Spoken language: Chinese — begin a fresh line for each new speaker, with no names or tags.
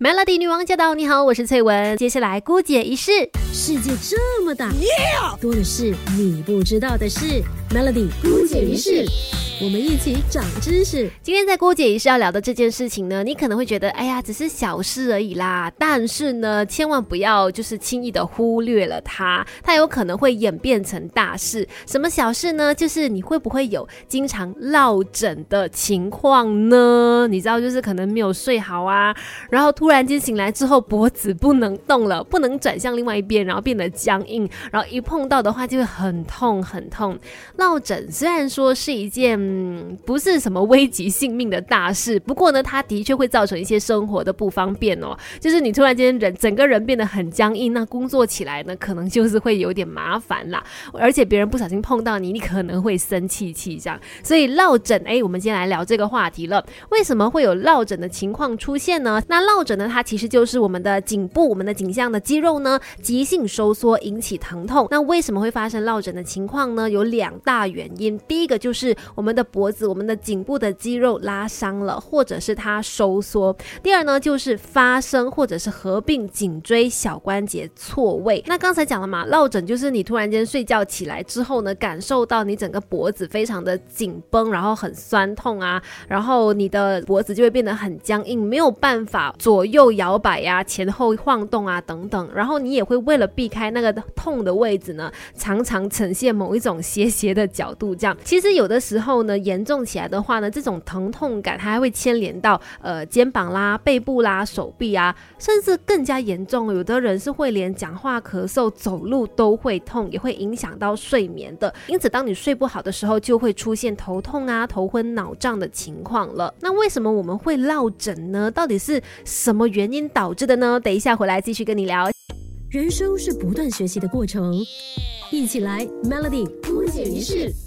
Melody 女王驾到！你好，我是翠文。接下来姑姐一试，
世界这么大，多的是你不知道的事。Melody 姑姐一世。我们一起长知识。
今天在郭姐也是要聊的这件事情呢，你可能会觉得，哎呀，只是小事而已啦。但是呢，千万不要就是轻易的忽略了它，它有可能会演变成大事。什么小事呢？就是你会不会有经常落枕的情况呢？你知道，就是可能没有睡好啊，然后突然间醒来之后，脖子不能动了，不能转向另外一边，然后变得僵硬，然后一碰到的话就会很痛很痛。落枕虽然说是一件。嗯，不是什么危及性命的大事，不过呢，它的确会造成一些生活的不方便哦。就是你突然间人整个人变得很僵硬，那工作起来呢，可能就是会有点麻烦啦。而且别人不小心碰到你，你可能会生气气这样。所以落枕，哎，我们今天来聊这个话题了。为什么会有落枕的情况出现呢？那落枕呢，它其实就是我们的颈部、我们的颈项的肌肉呢急性收缩引起疼痛。那为什么会发生落枕的情况呢？有两大原因。第一个就是我们的脖子，我们的颈部的肌肉拉伤了，或者是它收缩。第二呢，就是发生或者是合并颈椎小关节错位。那刚才讲了嘛，落枕就是你突然间睡觉起来之后呢，感受到你整个脖子非常的紧绷，然后很酸痛啊，然后你的脖子就会变得很僵硬，没有办法左右摇摆呀、前后晃动啊等等。然后你也会为了避开那个痛的位置呢，常常呈现某一种斜斜的角度。这样，其实有的时候呢，严重起来的话呢，这种疼痛感它还会牵连到呃肩膀啦、背部啦、手臂啊，甚至更加严重，有的人是会连讲话、咳嗽、走路都会痛，也会影响到睡眠的。因此，当你睡不好的时候，就会出现头痛啊、头昏脑胀的情况了。那为什么我们会落枕呢？到底是什么原因导致的呢？等一下回来继续跟你聊。
人生是不断学习的过程，一起来 Melody 不解于事。